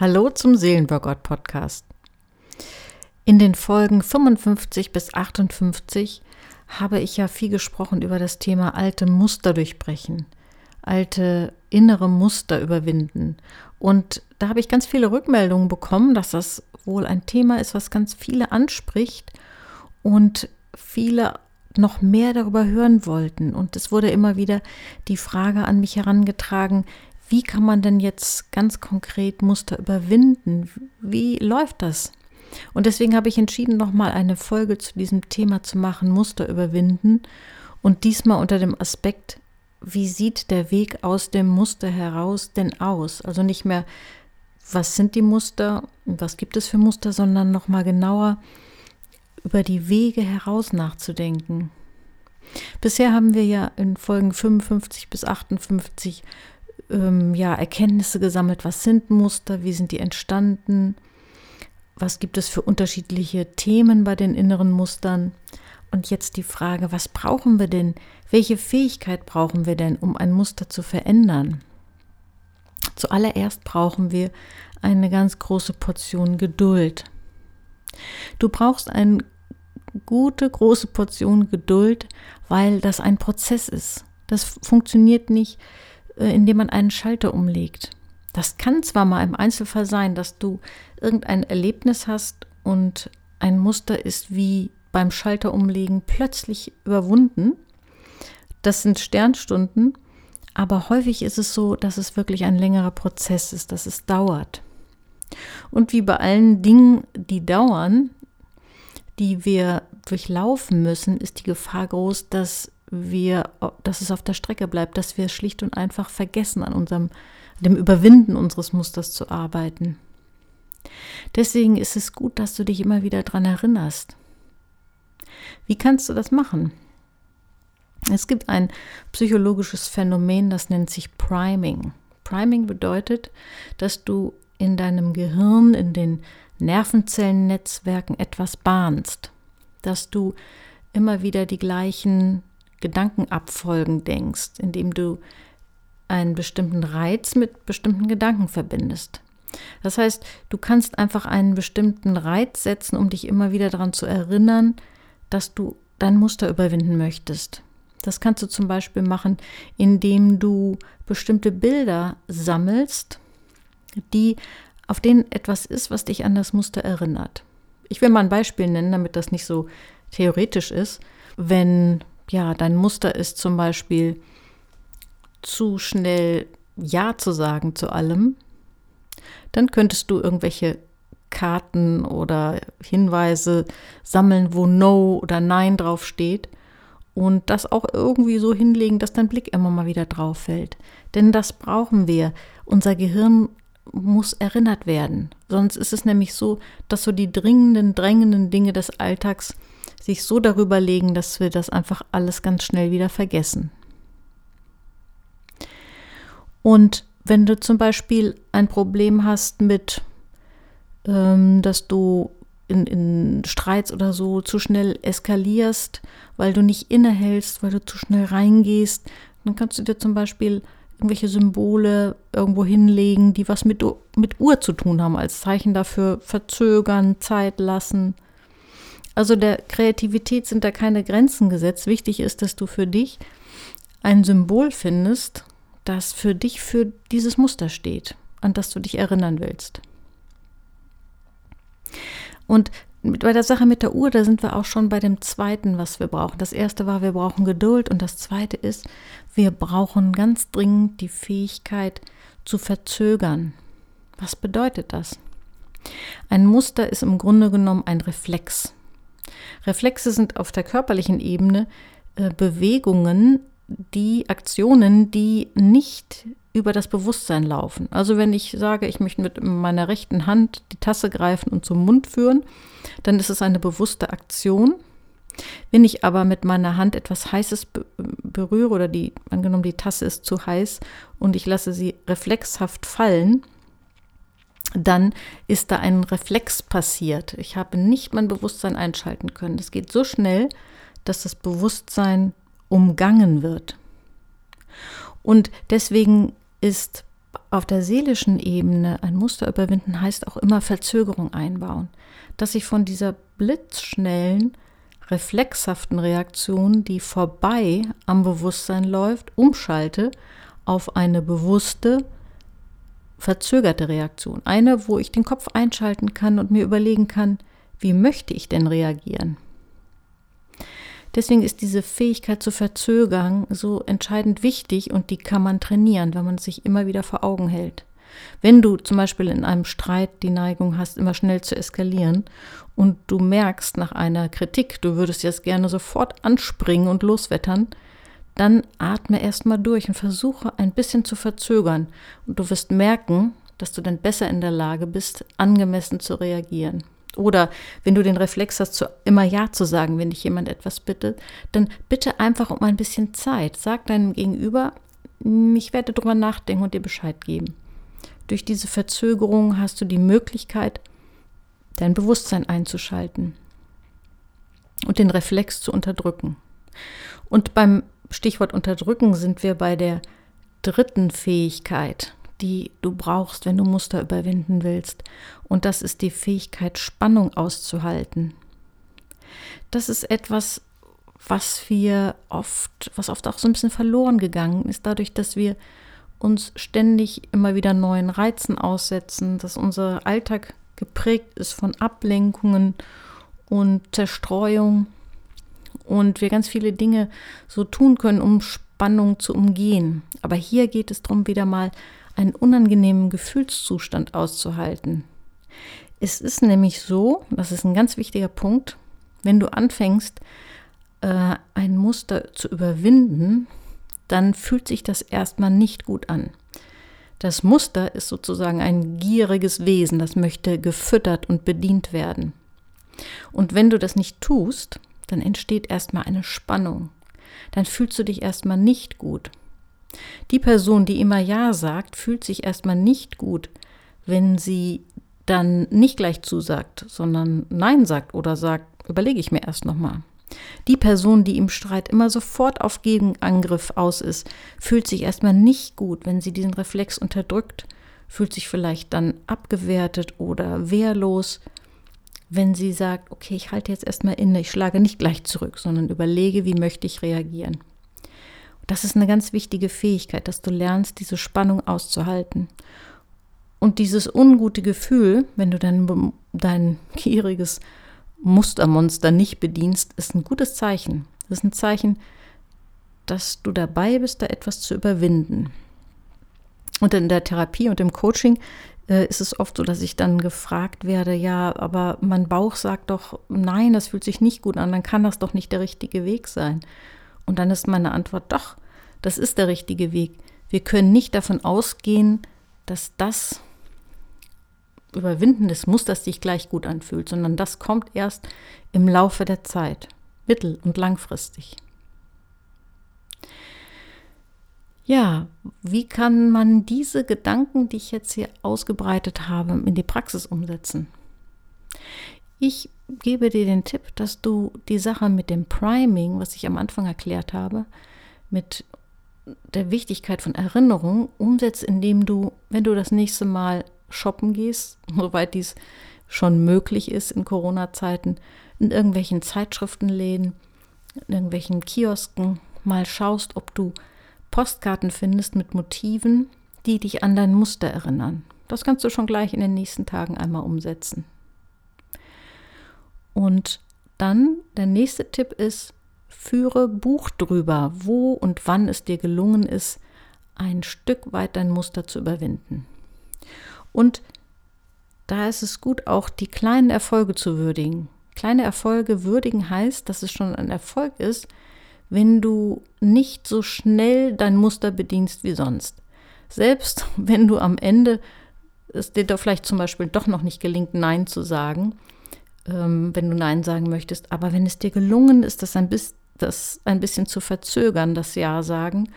Hallo zum Seelenworkout Podcast. In den Folgen 55 bis 58 habe ich ja viel gesprochen über das Thema alte Muster durchbrechen, alte innere Muster überwinden. Und da habe ich ganz viele Rückmeldungen bekommen, dass das wohl ein Thema ist, was ganz viele anspricht und viele noch mehr darüber hören wollten. Und es wurde immer wieder die Frage an mich herangetragen, wie kann man denn jetzt ganz konkret Muster überwinden? Wie läuft das? Und deswegen habe ich entschieden, nochmal eine Folge zu diesem Thema zu machen, Muster überwinden. Und diesmal unter dem Aspekt, wie sieht der Weg aus dem Muster heraus denn aus? Also nicht mehr, was sind die Muster was gibt es für Muster, sondern nochmal genauer über die Wege heraus nachzudenken. Bisher haben wir ja in Folgen 55 bis 58 ähm, ja, Erkenntnisse gesammelt, was sind Muster, wie sind die entstanden, was gibt es für unterschiedliche Themen bei den inneren Mustern. Und jetzt die Frage, was brauchen wir denn? Welche Fähigkeit brauchen wir denn, um ein Muster zu verändern? Zuallererst brauchen wir eine ganz große Portion Geduld. Du brauchst eine gute, große Portion Geduld, weil das ein Prozess ist. Das funktioniert nicht indem man einen Schalter umlegt. Das kann zwar mal im Einzelfall sein, dass du irgendein Erlebnis hast und ein Muster ist wie beim Schalter umlegen plötzlich überwunden. Das sind Sternstunden, aber häufig ist es so, dass es wirklich ein längerer Prozess ist, dass es dauert. Und wie bei allen Dingen, die dauern, die wir durchlaufen müssen, ist die Gefahr groß, dass wir, dass es auf der Strecke bleibt, dass wir schlicht und einfach vergessen, an unserem, dem Überwinden unseres Musters zu arbeiten. Deswegen ist es gut, dass du dich immer wieder daran erinnerst. Wie kannst du das machen? Es gibt ein psychologisches Phänomen, das nennt sich Priming. Priming bedeutet, dass du in deinem Gehirn, in den Nervenzellennetzwerken etwas bahnst, dass du immer wieder die gleichen Gedankenabfolgen denkst, indem du einen bestimmten Reiz mit bestimmten Gedanken verbindest. Das heißt, du kannst einfach einen bestimmten Reiz setzen, um dich immer wieder daran zu erinnern, dass du dein Muster überwinden möchtest. Das kannst du zum Beispiel machen, indem du bestimmte Bilder sammelst, die auf denen etwas ist, was dich an das Muster erinnert. Ich will mal ein Beispiel nennen, damit das nicht so theoretisch ist. Wenn ja, dein Muster ist zum Beispiel zu schnell Ja zu sagen zu allem, dann könntest du irgendwelche Karten oder Hinweise sammeln, wo No oder Nein drauf steht und das auch irgendwie so hinlegen, dass dein Blick immer mal wieder drauf fällt. Denn das brauchen wir. Unser Gehirn muss erinnert werden. Sonst ist es nämlich so, dass so die dringenden, drängenden Dinge des Alltags sich so darüber legen, dass wir das einfach alles ganz schnell wieder vergessen. Und wenn du zum Beispiel ein Problem hast mit, ähm, dass du in, in Streits oder so zu schnell eskalierst, weil du nicht innehältst, weil du zu schnell reingehst, dann kannst du dir zum Beispiel irgendwelche Symbole irgendwo hinlegen, die was mit, mit Uhr zu tun haben, als Zeichen dafür verzögern, Zeit lassen. Also der Kreativität sind da keine Grenzen gesetzt. Wichtig ist, dass du für dich ein Symbol findest, das für dich für dieses Muster steht, an das du dich erinnern willst. Und bei der Sache mit der Uhr, da sind wir auch schon bei dem zweiten, was wir brauchen. Das erste war, wir brauchen Geduld und das zweite ist, wir brauchen ganz dringend die Fähigkeit zu verzögern. Was bedeutet das? Ein Muster ist im Grunde genommen ein Reflex. Reflexe sind auf der körperlichen Ebene äh, Bewegungen, die Aktionen, die nicht über das Bewusstsein laufen. Also wenn ich sage, ich möchte mit meiner rechten Hand die Tasse greifen und zum Mund führen, dann ist es eine bewusste Aktion. Wenn ich aber mit meiner Hand etwas Heißes berühre oder die, angenommen die Tasse ist zu heiß und ich lasse sie reflexhaft fallen, dann ist da ein Reflex passiert. Ich habe nicht mein Bewusstsein einschalten können. Es geht so schnell, dass das Bewusstsein umgangen wird. Und deswegen ist auf der seelischen Ebene ein Muster überwinden heißt auch immer Verzögerung einbauen. Dass ich von dieser blitzschnellen, reflexhaften Reaktion, die vorbei am Bewusstsein läuft, umschalte auf eine bewusste, verzögerte Reaktion. Eine, wo ich den Kopf einschalten kann und mir überlegen kann, wie möchte ich denn reagieren? Deswegen ist diese Fähigkeit zu verzögern so entscheidend wichtig und die kann man trainieren, wenn man sich immer wieder vor Augen hält. Wenn du zum Beispiel in einem Streit die Neigung hast, immer schnell zu eskalieren und du merkst nach einer Kritik, du würdest jetzt gerne sofort anspringen und loswettern, dann atme erstmal durch und versuche ein bisschen zu verzögern. Und du wirst merken, dass du dann besser in der Lage bist, angemessen zu reagieren. Oder wenn du den Reflex hast, immer Ja zu sagen, wenn dich jemand etwas bittet, dann bitte einfach um ein bisschen Zeit. Sag deinem Gegenüber, ich werde drüber nachdenken und dir Bescheid geben. Durch diese Verzögerung hast du die Möglichkeit, dein Bewusstsein einzuschalten und den Reflex zu unterdrücken. Und beim Stichwort Unterdrücken sind wir bei der dritten Fähigkeit, die du brauchst, wenn du Muster überwinden willst. Und das ist die Fähigkeit, Spannung auszuhalten. Das ist etwas, was wir oft, was oft auch so ein bisschen verloren gegangen ist, dadurch, dass wir uns ständig immer wieder neuen Reizen aussetzen, dass unser Alltag geprägt ist von Ablenkungen und Zerstreuung und wir ganz viele Dinge so tun können, um Spannung zu umgehen. Aber hier geht es darum, wieder mal einen unangenehmen Gefühlszustand auszuhalten. Es ist nämlich so, das ist ein ganz wichtiger Punkt, wenn du anfängst, äh, ein Muster zu überwinden, dann fühlt sich das erstmal nicht gut an. Das Muster ist sozusagen ein gieriges Wesen, das möchte gefüttert und bedient werden. Und wenn du das nicht tust, dann entsteht erstmal eine Spannung. Dann fühlst du dich erstmal nicht gut. Die Person, die immer Ja sagt, fühlt sich erstmal nicht gut, wenn sie dann nicht gleich zusagt, sondern Nein sagt oder sagt, überlege ich mir erst nochmal. Die Person, die im Streit immer sofort auf Gegenangriff aus ist, fühlt sich erstmal nicht gut, wenn sie diesen Reflex unterdrückt, fühlt sich vielleicht dann abgewertet oder wehrlos, wenn sie sagt, okay, ich halte jetzt erstmal inne, ich schlage nicht gleich zurück, sondern überlege, wie möchte ich reagieren. Das ist eine ganz wichtige Fähigkeit, dass du lernst, diese Spannung auszuhalten. Und dieses ungute Gefühl, wenn du dein, dein gieriges Mustermonster nicht bedienst, ist ein gutes Zeichen. Das ist ein Zeichen, dass du dabei bist, da etwas zu überwinden. Und in der Therapie und im Coaching äh, ist es oft so, dass ich dann gefragt werde, ja, aber mein Bauch sagt doch, nein, das fühlt sich nicht gut an, dann kann das doch nicht der richtige Weg sein. Und dann ist meine Antwort doch, das ist der richtige Weg. Wir können nicht davon ausgehen, dass das Überwinden des Musters sich gleich gut anfühlt, sondern das kommt erst im Laufe der Zeit, mittel- und langfristig. Ja, wie kann man diese Gedanken, die ich jetzt hier ausgebreitet habe, in die Praxis umsetzen? Ich gebe dir den Tipp, dass du die Sache mit dem Priming, was ich am Anfang erklärt habe, mit der Wichtigkeit von Erinnerung umsetzt, indem du, wenn du das nächste Mal shoppen gehst, soweit dies schon möglich ist in Corona-Zeiten, in irgendwelchen Zeitschriftenläden, in irgendwelchen Kiosken, mal schaust, ob du Postkarten findest mit Motiven, die dich an dein Muster erinnern. Das kannst du schon gleich in den nächsten Tagen einmal umsetzen. Und dann der nächste Tipp ist, führe Buch drüber, wo und wann es dir gelungen ist, ein Stück weit dein Muster zu überwinden. Und da ist es gut, auch die kleinen Erfolge zu würdigen. Kleine Erfolge würdigen heißt, dass es schon ein Erfolg ist, wenn du nicht so schnell dein Muster bedienst wie sonst. Selbst wenn du am Ende es dir doch vielleicht zum Beispiel doch noch nicht gelingt, Nein zu sagen, ähm, wenn du Nein sagen möchtest. Aber wenn es dir gelungen ist, das ein, bis, das ein bisschen zu verzögern, das Ja sagen,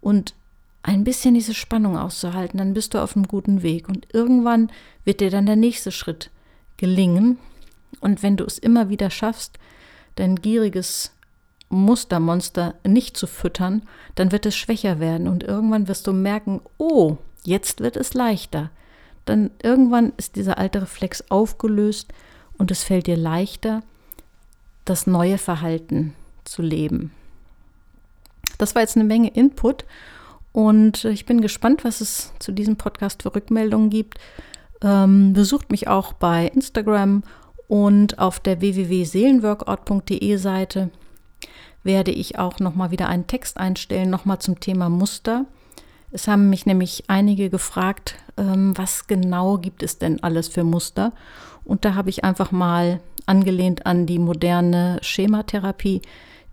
und ein bisschen diese Spannung auszuhalten, dann bist du auf einem guten Weg. Und irgendwann wird dir dann der nächste Schritt gelingen. Und wenn du es immer wieder schaffst, dein gieriges Mustermonster nicht zu füttern, dann wird es schwächer werden. Und irgendwann wirst du merken, oh, Jetzt wird es leichter. Dann irgendwann ist dieser alte Reflex aufgelöst und es fällt dir leichter, das neue Verhalten zu leben. Das war jetzt eine Menge Input und ich bin gespannt, was es zu diesem Podcast für Rückmeldungen gibt. Ähm, besucht mich auch bei Instagram und auf der www.seelenworkout.de Seite werde ich auch nochmal wieder einen Text einstellen, nochmal zum Thema Muster. Es haben mich nämlich einige gefragt, ähm, was genau gibt es denn alles für Muster? Und da habe ich einfach mal angelehnt an die moderne Schematherapie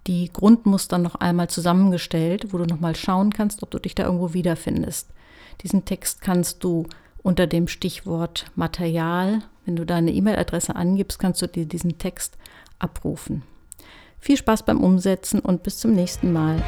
die Grundmuster noch einmal zusammengestellt, wo du nochmal schauen kannst, ob du dich da irgendwo wiederfindest. Diesen Text kannst du unter dem Stichwort Material, wenn du deine E-Mail-Adresse angibst, kannst du dir diesen Text abrufen. Viel Spaß beim Umsetzen und bis zum nächsten Mal.